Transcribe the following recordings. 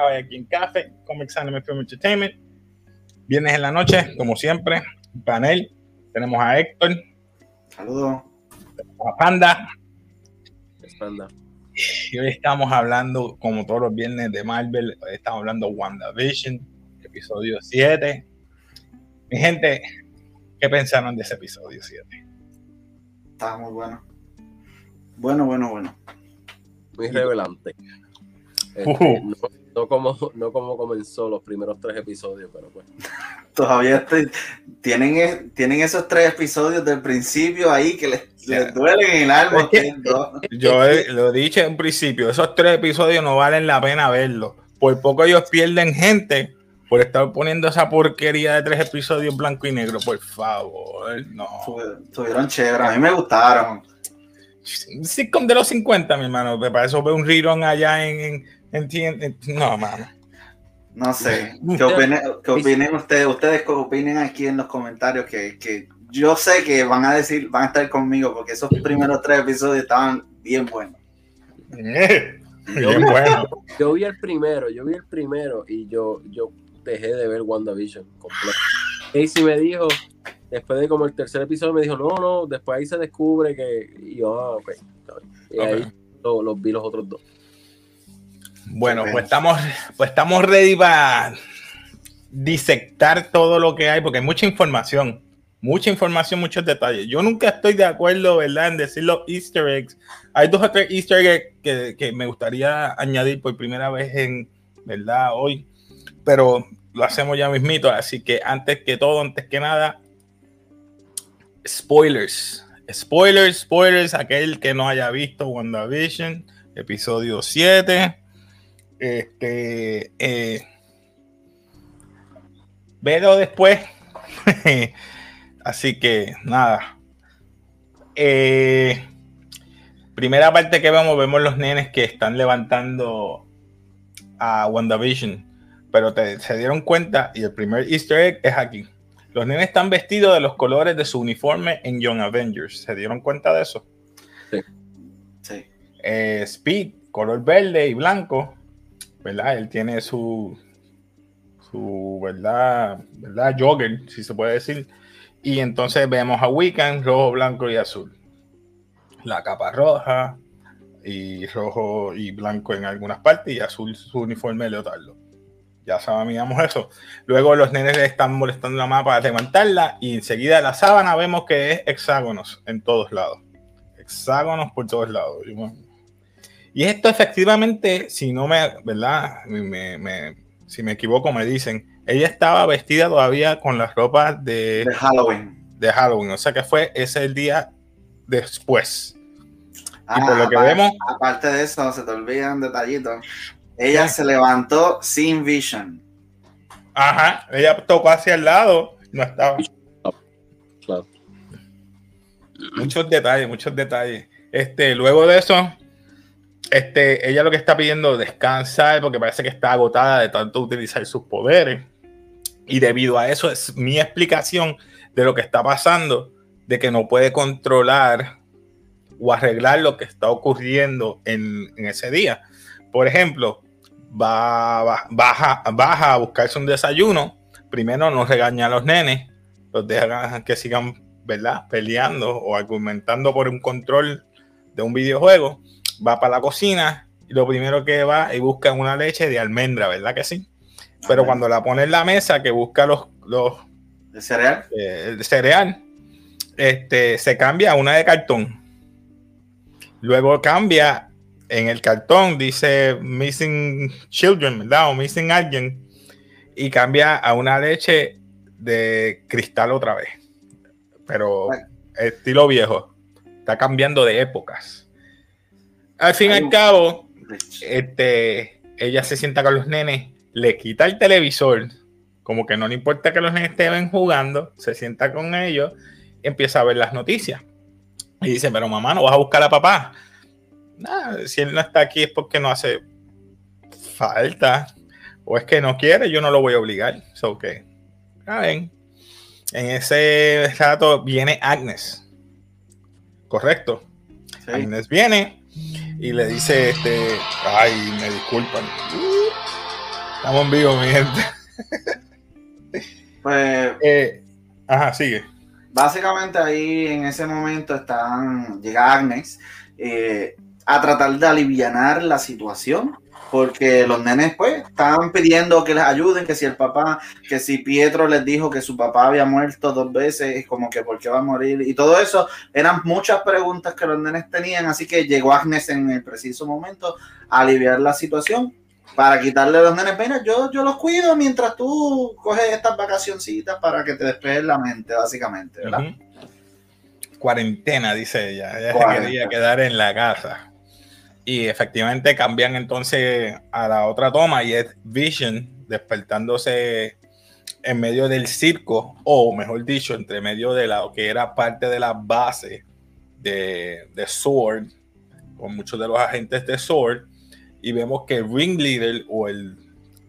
vez aquí en Café, Comics Anime Film Entertainment. Viernes en la noche, como siempre, panel. Tenemos a Héctor. Saludos. A Panda. Panda. Y hoy estamos hablando, como todos los viernes de Marvel, hoy estamos hablando de WandaVision, episodio 7. Mi gente, ¿qué pensaron de ese episodio 7? Estaba muy bueno. Bueno, bueno, bueno. Muy revelante. Este, Ujú. no, no como, no como comenzó los primeros tres episodios, pero pues. Todavía estoy- tienen, e- tienen esos tres episodios del principio ahí que les, les duelen en el alma. Yo he- lo he dicho en principio, esos tres episodios no valen la pena verlos. Por poco ellos pierden gente por estar poniendo esa porquería de tres episodios blanco y negro. Por favor, no. Estuvi- Estuvieron chéveres. A mí me gustaron. Un sitcom de los 50, mi hermano. Para eso ve un rerun allá en, en, en TNT. No, mano. No sé. ¿Qué opinen, qué opinen ustedes? Ustedes qué opinen aquí en los comentarios que, que yo sé que van a decir, van a estar conmigo porque esos primeros tres episodios estaban bien buenos. Bien bueno. Yo vi el primero, yo vi el primero y yo, yo dejé de ver WandaVision completo. Casey me dijo, después de como el tercer episodio, me dijo, no, no, después ahí se descubre que. Y yo, ah, ok. Y ahí Ok. lo- los vi los otros dos. Bueno, pues estamos, pues estamos ready para disectar todo lo que hay, porque hay mucha información, mucha información, muchos detalles. Yo nunca estoy de acuerdo, ¿verdad?, en decir los easter eggs. Hay dos o tres easter eggs que, que me gustaría añadir por primera vez en, ¿verdad?, hoy, pero lo hacemos ya mismito, así que antes que todo, antes que nada, spoilers. Spoilers, spoilers, aquel que no haya visto WandaVision, episodio 7. Este, eh, después. Así que nada. Eh, primera parte que vemos, vemos los nenes que están levantando a WandaVision. Pero te- se dieron cuenta, y el primer easter egg es aquí. Los nenes están vestidos de los colores de su uniforme en Young Avengers. ¿Se dieron cuenta de eso? Sí. eh, Speed, color verde y blanco, ¿verdad? Él tiene su, su, ¿verdad? ¿verdad? Jogger, si se puede decir. Y entonces vemos a Wiccan, rojo, blanco y azul. La capa roja y rojo y blanco en algunas partes y azul su uniforme de leotardo. Ya sabíamos eso. Luego los nenes están molestando la mapa para levantarla y enseguida la sábana vemos que es hexágonos en todos lados. Hexágonos por todos lados. Bueno, y esto efectivamente, si no me, ¿verdad? Me- me- si me equivoco, me dicen, ella estaba vestida todavía con las ropas de, De Halloween. de Halloween, o sea que fue ese el día después. Ah, por lo que aparte- vemos- Aparte de eso, se te olvidan detallitos. Ella se levantó sin vision. Ajá, ella tocó hacia el lado, no estaba. Claro. Muchos detalles, muchos detalles. Este, luego de eso, este, ella lo que está pidiendo es descansar porque parece que está agotada de tanto utilizar sus poderes. Y debido a eso es mi explicación de lo que está pasando, de que no puede controlar o arreglar lo que está ocurriendo en, ese día. Por ejemplo, va, va- baja, baja a buscarse un desayuno. Primero no regaña a los nenes, los deja que sigan, ¿verdad? Peleando o argumentando por un control de un videojuego. Va para la cocina y lo primero que va y busca una leche de almendra, ¿verdad que sí? Pero cuando la pone en la mesa, que busca los, los ¿De cereal? eh, el cereal, este, se cambia a una de cartón. Luego cambia en el cartón, dice Missing Children, ¿verdad? O Missing Alguien. Y cambia a una leche de cristal otra vez. Pero estilo viejo. Está cambiando de épocas. Al fin y al cabo, este, ella se sienta con los nenes, le quita el televisor, como que no le importa que los nenes estén jugando, se sienta con ellos empieza a ver las noticias. Y dice, pero mamá, ¿no vas a buscar a papá? Nah, si él no está aquí es porque no hace falta. O es que no quiere, yo no lo voy a obligar. So que, a ver, en ese rato viene Agnes. Correcto. Sí. Agnes viene y le dice, este, ay, me disculpan. Estamos en vivo, mi gente. Pues. Eh, ajá, sigue. Básicamente ahí en ese momento están. Llega Agnes eh, a tratar de aliviar la situación. Porque los nenes, pues, estaban pidiendo que les ayuden, que si el papá, que si Pietro les dijo que su papá había muerto dos veces, como que por qué va a morir, y todo eso, eran muchas preguntas que los nenes tenían, así que llegó Agnes en el preciso momento a aliviar la situación para quitarle a los nenes, mira, yo, yo los cuido mientras tú coges estas vacacioncitas para que te despejes la mente, básicamente, ¿verdad? Cuarentena, dice ella. Ella se Cuarentena. quería quedar en la casa. Y efectivamente cambian entonces a la otra toma y es Vision despertándose en medio del circo, o mejor dicho, entre medio de la que era parte de la base de, de Sword, con muchos de los agentes de Sword, y vemos que ringleader o el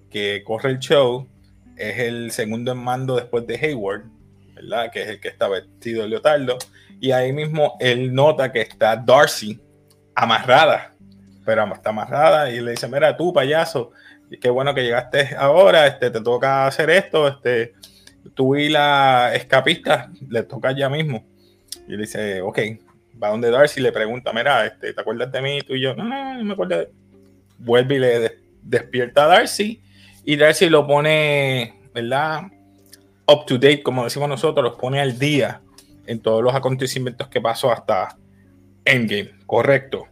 que corre el show es el segundo en mando después de Hayward, ¿verdad? Que es el que está vestido de leotardo. Y ahí mismo él nota que está Darcy amarrada, pero está amarrada y le dice, mira tú payaso, qué bueno que llegaste ahora, este, te toca hacer esto, este, tú y la escapista le toca ya mismo. Y le dice, ok, va donde Darcy le pregunta, mira, este, ¿te acuerdas de mí? Tú y yo, no, no, no me acuerdo. de-". Vuelve y le des- despierta a Darcy y Darcy lo pone, ¿verdad? Up to date, como decimos nosotros, los pone al día en todos los acontecimientos que pasó hasta Endgame, correcto.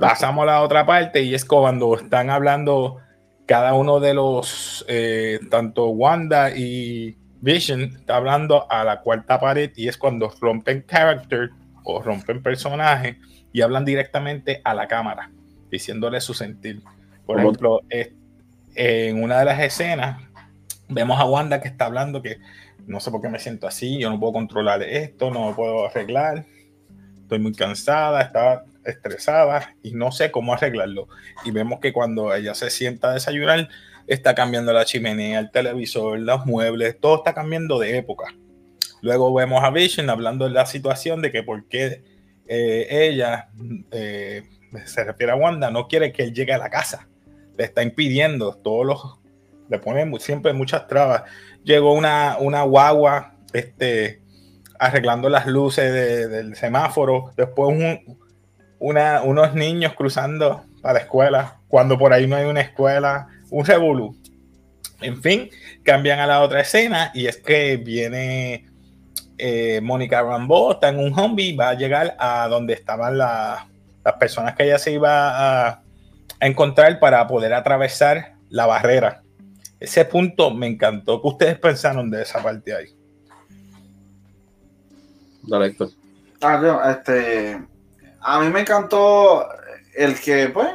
Pasamos a la otra parte y es cuando están hablando cada uno de los, eh, tanto Wanda y Vision, está hablando a la cuarta pared y es cuando rompen character o rompen personaje y hablan directamente a la cámara, diciéndole su sentir. Por Como- ejemplo, en una de las escenas vemos a Wanda que está hablando que no sé por qué me siento así, yo no puedo controlar esto, no me puedo arreglar, estoy muy cansada, está estresada y no sé cómo arreglarlo. Y vemos que cuando ella se sienta a desayunar, está cambiando la chimenea, el televisor, los muebles, todo está cambiando de época. Luego vemos a Vision hablando de la situación de que por qué eh, ella, eh, se refiere a Wanda, no quiere que él llegue a la casa. Le está impidiendo todos los, le pone mu- siempre muchas trabas. Llegó una, una guagua, este, arreglando las luces de- del semáforo. Después un- una- unos niños cruzando para la escuela, cuando por ahí no hay una escuela, un revolú. En fin, cambian a la otra escena y es que viene eh, Mónica Rambeau, está en un zombie, va a llegar a donde estaban la- las personas que ella se iba a, a encontrar para poder atravesar la barrera. Ese punto me encantó. ¿Qué ustedes pensaron de esa parte ahí? Dale, Héctor. Ah, yo, este, a mí me encantó el que, pues,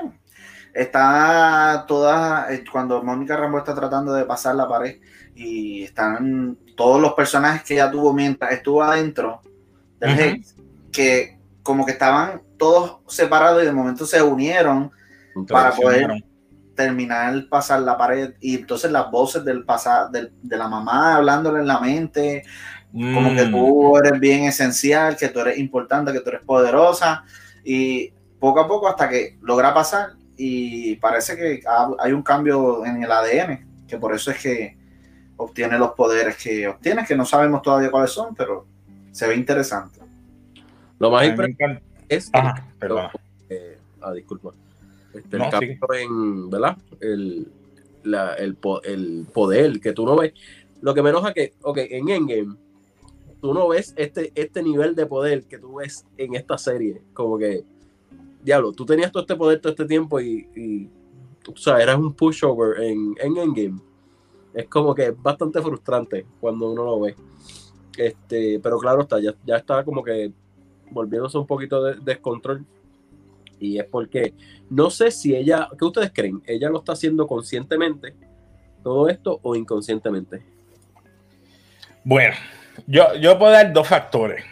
está toda, eh, cuando Mónica Rambo está tratando de pasar la pared y están todos los personajes que ella tuvo mientras estuvo adentro del. Haze, que como que estaban todos separados y de momento se unieron para poder terminar pasar la pared y entonces las voces del pasar del, de la mamá hablándole en la mente como que Mm. tú eres bien esencial, que tú eres importante, que tú eres poderosa y poco a poco hasta que logra pasar y parece que ha- hay un cambio en el ADN, que por eso es que obtiene los poderes que obtiene, que no sabemos todavía cuáles son, pero se ve interesante. Lo más importante es Ajá, perdona. eh, ah, disculpa. Este, No, el cambio en, ¿verdad? El, la- el, el poder que tú no ves. Lo que me enoja que, ok, en Endgame, tú no ves este, este nivel de poder que tú ves en esta serie. Como que, diablo, tú tenías todo este poder todo este tiempo y, y o sea, eras un pushover en, en Endgame. Es como que es bastante frustrante cuando uno lo ve. Este, pero claro está, ya, ya está como que volviéndose un poquito de descontrol. Y es porque no sé si ella, ¿qué ustedes creen? ¿Ella lo está haciendo conscientemente todo esto o inconscientemente? Bueno, yo, yo puedo dar dos factores.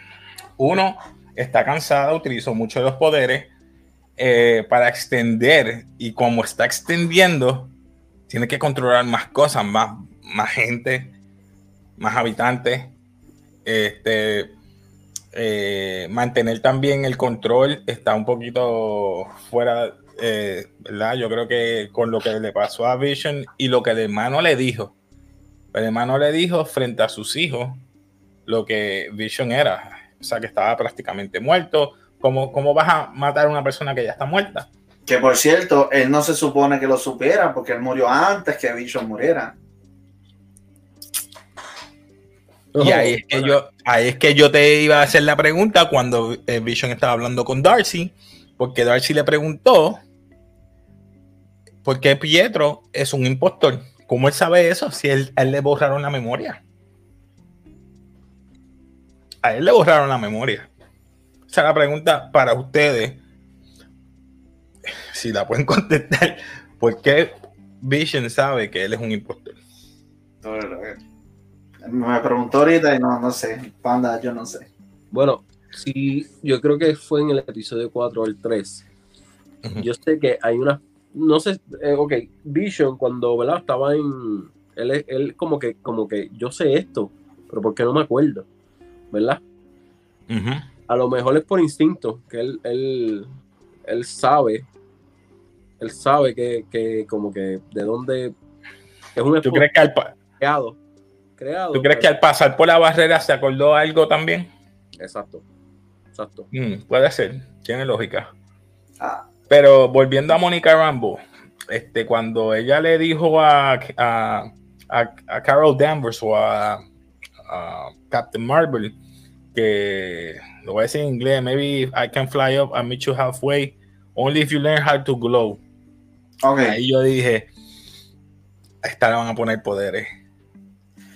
Uno, está cansada, utilizó mucho de los poderes eh, para extender y como está extendiendo, tiene que controlar más cosas, más, más gente, más habitantes. Este, eh, mantener también el control está un poquito fuera, eh, ¿verdad? Yo creo que con lo que le pasó a Vision y lo que el hermano le dijo, el hermano le dijo frente a sus hijos lo que Vision era, o sea, que estaba prácticamente muerto. ¿Cómo, cómo vas a matar a una persona que ya está muerta? Que por cierto, él no se supone que lo supiera porque él murió antes que Vision muriera. Y ahí es, que yo, ahí es que yo te iba a hacer la pregunta cuando eh, Vision estaba hablando con Darcy, porque Darcy le preguntó por qué Pietro es un impostor. ¿Cómo él sabe eso si él, a él le borraron la memoria? A él le borraron la memoria. Esa es la pregunta para ustedes. Si la pueden contestar, ¿por qué Vision sabe que él es un impostor? Me preguntó ahorita y no, no sé. Panda, yo no sé. Bueno, sí, yo creo que fue en el episodio 4 o el 3. Ujú. Yo sé que hay una. No sé, eh, ok, Vision, cuando ¿verdad? estaba en. Él, él como que, como que yo sé esto, pero ¿por qué no me acuerdo? ¿Verdad? A lo mejor es por instinto, que él, él, él sabe. Él sabe que, que como que de dónde. Es un ¿Tú crees que al. Creado. ¿tú crees que al pasar por la barrera se acordó algo también? Exacto. Exacto. Mm, puede ser, tiene lógica. Ah, Pero volviendo a Mónica Rambo, este, cuando ella le dijo a, a, a- a Carol Danvers o a, a Captain Marvel que lo voy a decir en inglés, maybe I can fly up and meet you halfway, only if you learn how to glow. ok. Ahí yo dije, a esta le van a poner poderes.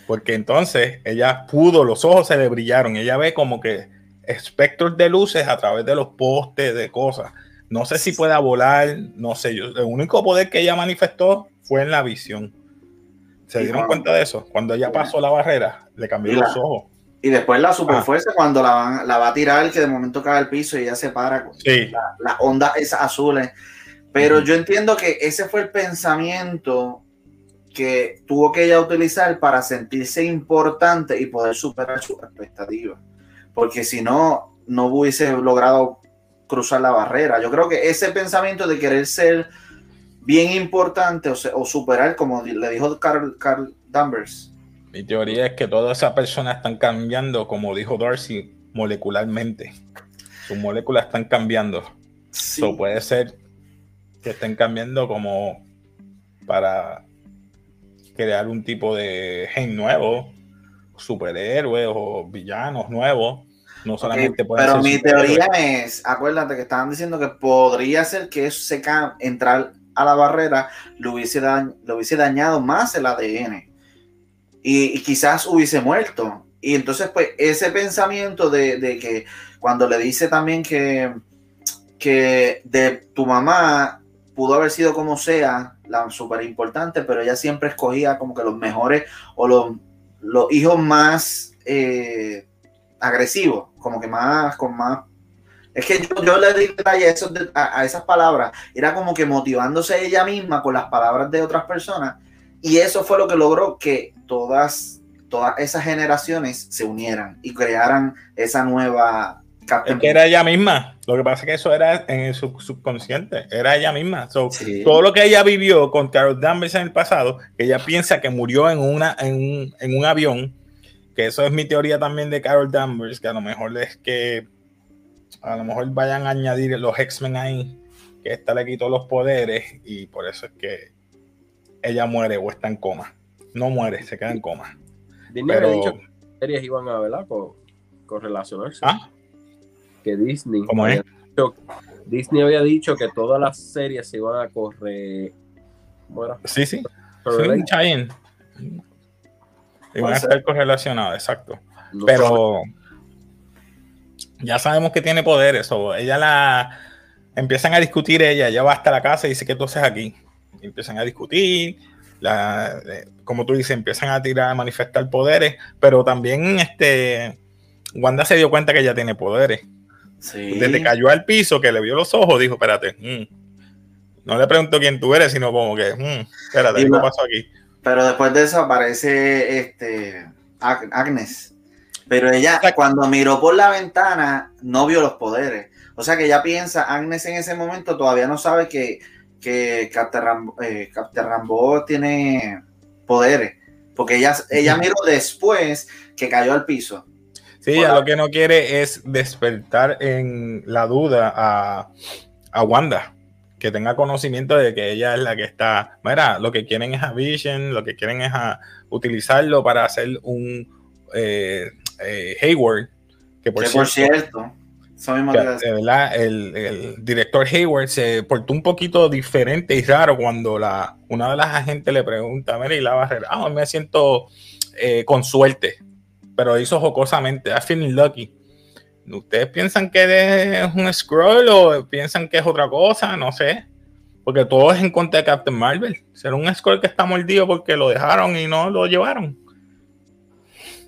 Porque entonces ella pudo, los ojos se le brillaron, ella ve como que espectros de luces a través de los postes, de cosas. No sé si pueda volar, no sé yo. El único poder que ella manifestó fue en la visión. ¿Se dieron cuenta de eso? Cuando ella pasó la barrera, le cambió la- los ojos. Y después la Ah. superfuerza cuando la, van- la va a tirar, que de momento cae al piso y ella se para con Sí, las ondas esas azules. Pero yo entiendo que ese fue el pensamiento que tuvo que ella utilizar para sentirse importante y poder superar sus expectativas. Porque si no, no hubiese logrado cruzar la barrera. Yo creo que ese pensamiento de querer ser bien importante o, se- o superar, como le dijo Carl, Carl Danvers, mi teoría es que todas esas personas están cambiando, como dijo Darcy, molecularmente. Sus moléculas están cambiando. sí, So, puede ser que estén cambiando como para crear un tipo de gen nuevo, superhéroes o villanos nuevos. No solamente Ok, pueden pero mi teoría es, acuérdate que estaban diciendo que podría ser que eso se entrar a la barrera le hubiese, hubiese dañado más el ADN y, y quizás hubiese muerto. Y entonces, pues, ese pensamiento de, de que cuando le dice también que, que de tu mamá pudo haber sido como sea, la súper importante, pero ella siempre escogía como que los mejores o los, los hijos más eh, agresivos, como que más, con más. Es que yo, yo le di detalle a, esos de- a- a esas palabras, era como que motivándose ella misma con las palabras de otras personas, y eso fue lo que logró que todas, todas esas generaciones se unieran y crearan esa nueva Captain Es que era ella misma. Lo que pasa es que eso era en el sub- subconsciente. Era ella misma. So, Sí. Todo lo que ella vivió con Carol Danvers en el pasado, ella piensa que murió en, una, en, un, en un avión, que eso es mi teoría también de Carol Danvers, que a lo mejor es que a lo mejor vayan a añadir los X-Men ahí, que esta le quitó los poderes y por eso es que ella muere o está en coma. No muere, se queda en coma. Disney Pero, había dicho que las series iban a ¿verdad? Co- correlacionarse. ¿ah? Que Disney. ¿Cómo es? dicho- Disney había dicho que todas las series se iban a correr. ¿Cómo era? Sí, sí. Sí, van a estar correlacionados, exacto. No pero ya sabemos que tiene poderes. O ella la empiezan a discutir ella, ella va hasta la casa y dice que tú haces aquí. Y empiezan a discutir, la, eh, como tú dices, empiezan a tirar, a manifestar poderes, pero también este Wanda se dio cuenta que ella tiene poderes. Sí. Desde cayó al piso, que le vio los ojos, dijo, espérate, mm". no le pregunto quién tú eres, sino como que, mm, espérate, ¿qué pasó aquí? Pero después de eso aparece este Ag- Agnes. Pero ella Exacto. cuando miró por la ventana no vio los poderes. O sea que ella piensa, Agnes en ese momento todavía no sabe que, que Captain Rambo, eh, Captain Rambo tiene poderes. Porque ella, ella miró después que cayó al piso. Sí, ella lo que no quiere es despertar en la duda a, a Wanda que tenga conocimiento de que ella es la que está. Mira, lo que quieren es a Vision, lo que quieren es a utilizarlo para hacer un eh, eh, Hayward. Que por, cierto, el, el, director Hayward se portó un poquito diferente y raro cuando la, una de las agentes le pregunta, mira, y la barrera, ah, me siento eh, con suerte, pero hizo jocosamente, I feeling lucky. ¿Ustedes piensan que es un scroll o piensan que es otra cosa? No sé. Porque todo es en contra de Captain Marvel. Será un scroll que está mordido porque lo dejaron y no lo llevaron.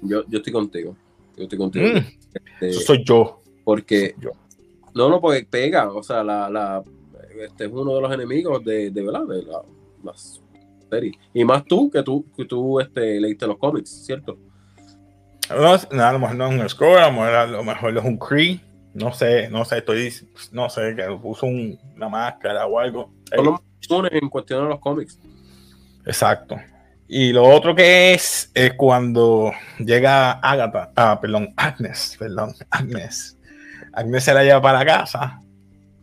Yo, yo estoy contigo. Yo estoy contigo. Mm. Este, Eso soy yo. Porque. Yo. No, no, porque pega. O sea, la, la, este es uno de los enemigos de, de ¿verdad? De la, las series. Y más tú, que tú, que tú este, leíste los cómics, ¿cierto? No, a lo mejor no es un score, a lo mejor, es un Cree. No sé, no sé, estoy, no sé, que puso una máscara o algo. Son en cuestión de los cómics. Exacto. Y lo otro que es, es cuando llega Agatha, ah, perdón, Agnes, perdón, Agnes. Agnes se la lleva para casa.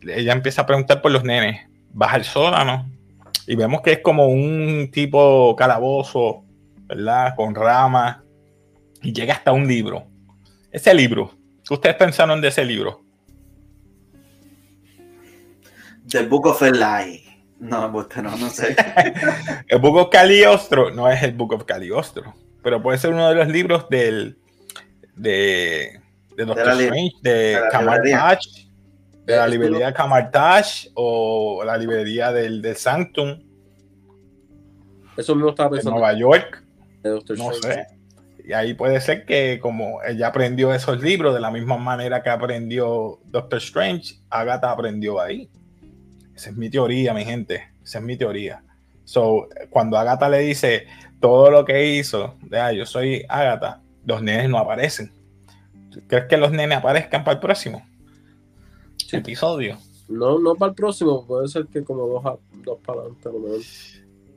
Ella empieza a preguntar por los nenes. Baja el sótano y vemos que es como un tipo calabozo, ¿verdad? Con ramas y llega hasta un libro. Ese libro, ¿qué ustedes pensaron de ese libro? The Book of Eli. No, no, no sé. el Book of Caliostro no es el Book of Caliostro, pero puede ser uno de los libros del de, de Doctor Strange, de, Camartage, de la librería de Camartage o la librería del, del Sanctum. Eso mismo estaba pensando. De Nueva York. no sé. Y ahí puede ser que como ella aprendió esos libros de la misma manera que aprendió Doctor Strange, Agatha aprendió ahí. Esa es mi teoría, mi gente. Esa es mi teoría. So, cuando Agatha le dice todo lo que hizo, de, yo soy Agatha, los nenes no aparecen. ¿Crees que los nenes aparezcan para el próximo episodio? No, no para el próximo, puede ser que como dos, dos para adelante,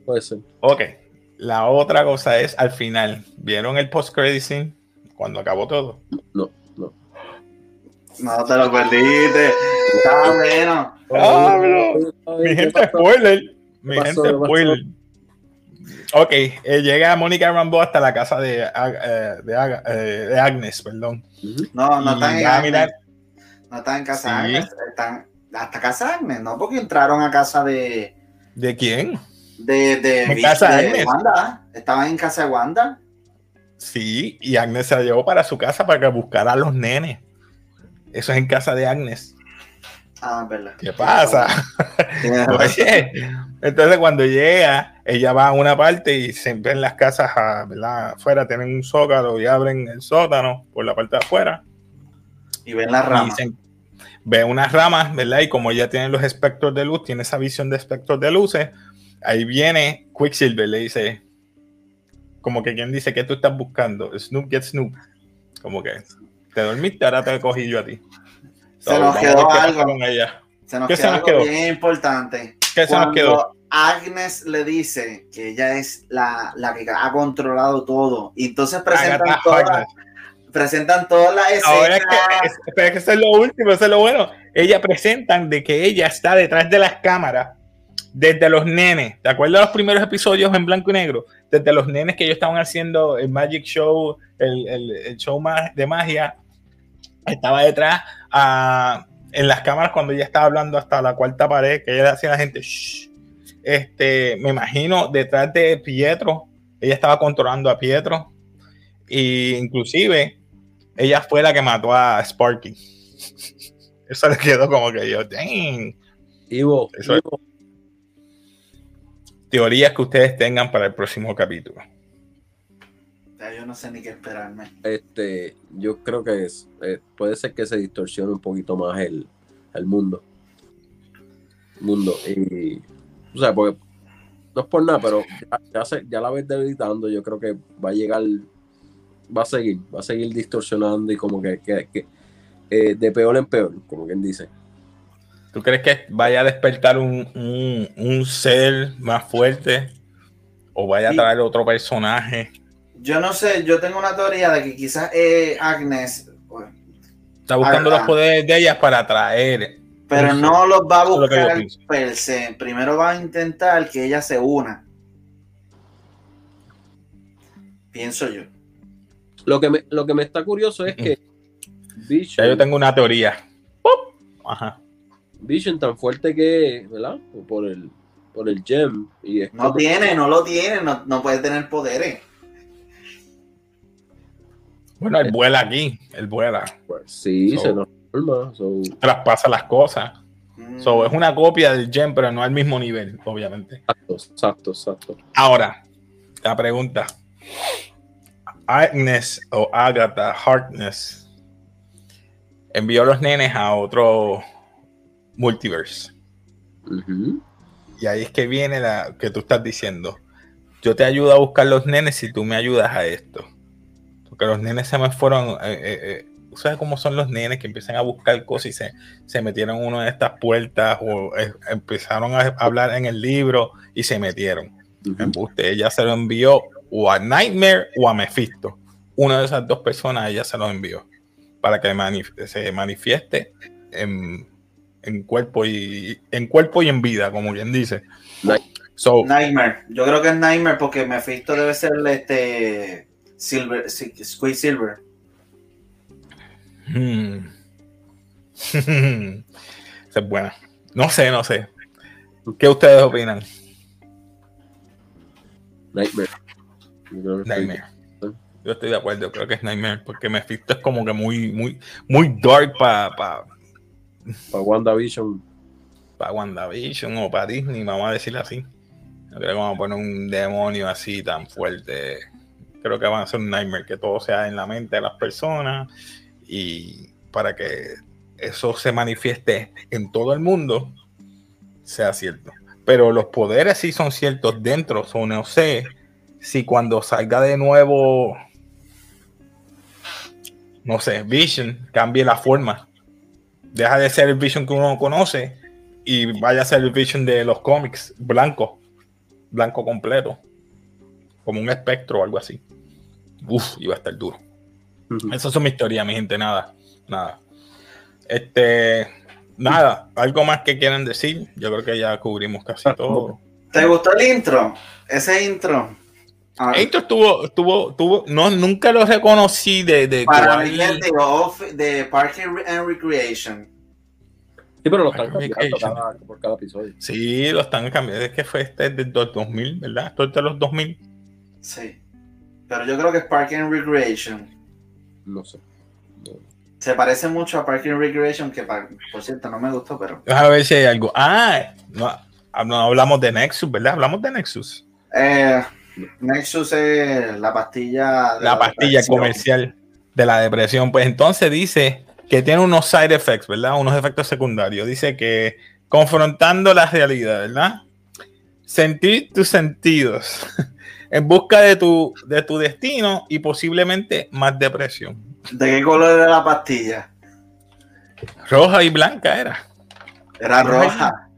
Puede ser. Ok, la otra cosa es al final. ¿Vieron el post-credit scene? Cuando acabó todo. No, no. No te lo perdiste. Está bueno. Ah, Mi gente spoiler. Mi gente spoiler. Ok, eh, llega Mónica Rambo hasta la casa de, eh, de, eh, de, Agnes, perdón. No, no están en Agnes. No están en casa de Agnes. Están hasta casa de Agnes, ¿no? Porque entraron a casa de. ¿De quién? De, de, casa de Wanda. Estaban en casa de Wanda. Sí, y Agnes se la llevó para su casa para que buscara a los nenes. Eso es en casa de Agnes. Ah, verdad. ¿Qué pasa? entonces cuando llega, ella va a una parte y siempre en las casas afuera tienen un zócalo y abren el sótano por la parte de afuera. Y ven las ramas. ve unas ramas, ¿verdad? Y como ella tiene los espectros de luz, tiene esa visión de espectros de luces, ahí viene Quicksilver, le dice, como que quien dice que tú estás buscando, Snoop get Snoop, como que te dormiste, ahora te cogí yo a ti. Se nos quedó algo. Se nos, quedó, algo bien importante. ¿Qué se nos quedó? Agnes le dice que ella es la, la que ha controlado todo. Y entonces presentan todas, presentan todas las escenas. Ahora es que, es, que eso es lo último, eso es lo bueno. Ella presentan de que ella está detrás de las cámaras desde los nenes, ¿te acuerdas de los primeros episodios en blanco y negro? Desde los nenes que ellos estaban haciendo el Magic Show, el, show de magia, estaba detrás en las cámaras cuando ella estaba hablando hasta la cuarta pared, que ella hacía a la gente, este, me imagino detrás de Pietro, ella estaba controlando a Pietro, e inclusive ella fue la que mató a Sparky. Eso le quedó como que yo, dang. Ivo, teorías que ustedes tengan para el próximo capítulo. Yo no sé ni qué esperarme. Este, yo creo que es, eh, puede ser que se distorsione un poquito más el, el mundo. Mundo. Y, o sea, porque no es por nada, pero ya, ya, la ves debilitando, yo creo que va a llegar, va a seguir, va a seguir distorsionando y como que, que, eh, de peor en peor, como quien dice. ¿Tú crees que vaya a despertar un, un, un ser más fuerte? ¿O vaya a traer otro personaje? Yo no sé, yo tengo una teoría de que quizás eh, Agnes, pues, Está buscando Ah, los poderes de ella para atraer. pero Eso. no los va a buscar per se. Primero va a intentar que ella se una. Pienso yo. Lo que me, lo que me está curioso es que Ya yo tengo una teoría. ¡Pop! Ajá. Vision tan fuerte que ¿verdad? Por el, por el gem. Y es No tiene, no lo tiene, no, no puede tener poderes. Bueno, él vuela aquí. Él vuela. Pues, sí, So- se norma. So, Traspasa las cosas. Mm. So, es una copia del Gem, pero no al mismo nivel, obviamente. exacto, exacto, exacto. Ahora, la pregunta. Agnes o Agatha Harkness envió a los nenes a otro multiverse. Y ahí es que viene la que tú estás diciendo. Yo te ayudo a buscar los nenes si tú me ayudas a esto. Porque los nenes se me fueron. eh, eh, eh, ¿tú ¿Sabes cómo son los nenes que empiezan a buscar cosas y se, se metieron en una de estas puertas o eh, empezaron a hablar en el libro y se metieron? Ella se lo envió o a Nightmare o a Mephisto. Una de esas dos personas ella se lo envió para que manif- se manifieste en, en cuerpo y en cuerpo y en vida, como bien dice. So, Nightmare. Yo creo que es Nightmare porque Mephisto debe ser este Silver, Silver. hmm. Esa es buena. No sé, no sé. ¿Qué ustedes opinan? Nightmare. Nightmare. Yo estoy de acuerdo, creo que es Nightmare, porque Mephisto es como que muy, muy, muy dark para pa, Para WandaVision. para WandaVision o para Disney, vamos a decirlo así. No creo que vamos a poner un demonio así tan fuerte. Creo que van a ser un nightmare, que todo sea en la mente de las personas y para que eso se manifieste en todo el mundo, sea cierto. Pero los poderes sí son ciertos dentro, so no sé si cuando salga de nuevo, no sé, Vision, cambie la forma. Deja de ser el Vision que uno conoce y vaya a ser el Vision de los cómics, blanco, blanco completo, como un espectro o algo así. Uf, iba a estar duro. Ujú. Esas son mis teorías, mi gente, nada, nada. Este, nada, algo más que quieran decir. Yo creo que ya cubrimos casi todo. ¿Te gustó el intro? Ese intro. Ah, Esto estuvo, estuvo, estuvo, no, nunca lo reconocí de, de para mí es de, off- de Park and Recreation. Sí, pero lo están cambiando cada, por cada episodio. Sí, lo están cambiando. Es que fue este de los 2000, ¿verdad? Esto es de los 2000. Sí. Pero yo creo que es Park and Recreation. No sé. No. Se parece mucho a Park and Recreation, que por cierto no me gustó, pero. Déjame ver si hay algo. Ah, no, no hablamos de Nexus, ¿verdad? Hablamos de Nexus. Eh, Nexus es la pastilla. de La pastilla depresión. comercial de la depresión. Pues entonces dice que tiene unos side effects, ¿verdad? Unos efectos secundarios. Dice que confrontando la realidad, ¿verdad? Sentir tus sentidos en busca de tu, de tu destino y posiblemente más depresión. ¿De qué color era la pastilla? Roja y blanca era. Era Roja.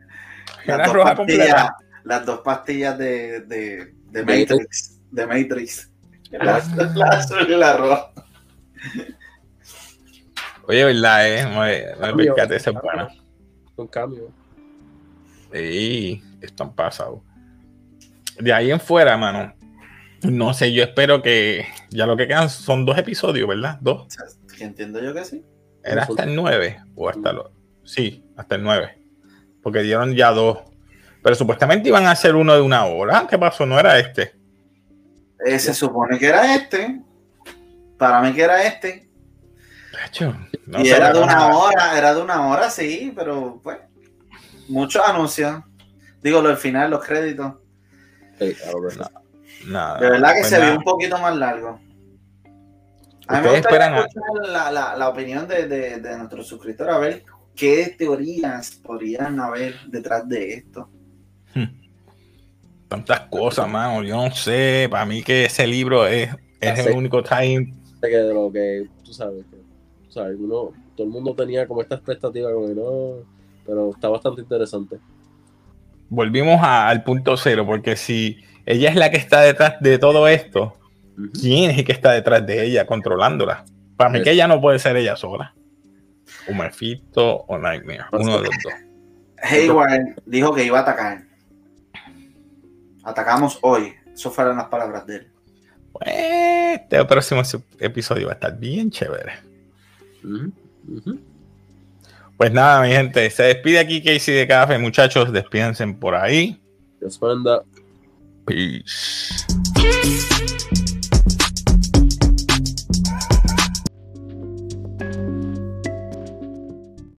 Era Las dos roja pastillas, las dos pastillas de, de, de Matrix. De Matrix. La, la azul y la roja. Oye, ¿verdad? Eh? Me, me percaté, esa es buena. Un cambio. Sí, están pasados. De ahí en fuera, mano. No sé, yo espero que ya lo que quedan son dos episodios, ¿verdad? Dos. Que entiendo yo que sí. ¿Era hasta el 9 o hasta los... Sí, hasta el 9. Porque dieron ya dos. Pero supuestamente iban a hacer uno de una hora. ¿Qué pasó? No era este. Eh, se supone que era este. Para mí que era este. No y era de una nada. hora, era de una hora, sí, pero pues. Muchos anuncios. Digo, lo del final, los créditos. Sí, ahora. No. Nada. De verdad que Pues se nada. vio un poquito más largo. A mí me Ustedes gustaría esperan a- escuchar la, la, la opinión de, de, de nuestros suscriptores, a ver qué teorías podrían haber detrás de esto. Tantas cosas, mano. Yo no sé. Para mí que ese libro es, es el único time. que de lo que tú sabes que tú sabes uno todo el mundo tenía como esta expectativa como que no pero está bastante interesante. Volvimos a- al punto cero, porque si ella es la que está detrás de todo esto. ¿quién es el que está detrás de ella controlándola? Para mí Es- que ella no puede ser ella sola. O Mephisto o Nightmare, uno de los dos. Hayward dijo que iba a atacar. Atacamos hoy. Eso fueron las palabras de él. Pues, este próximo episodio va a estar bien chévere. Pues nada, mi gente, se despide aquí Casey de Café, muchachos, despídense por ahí. Dios manda. Peace.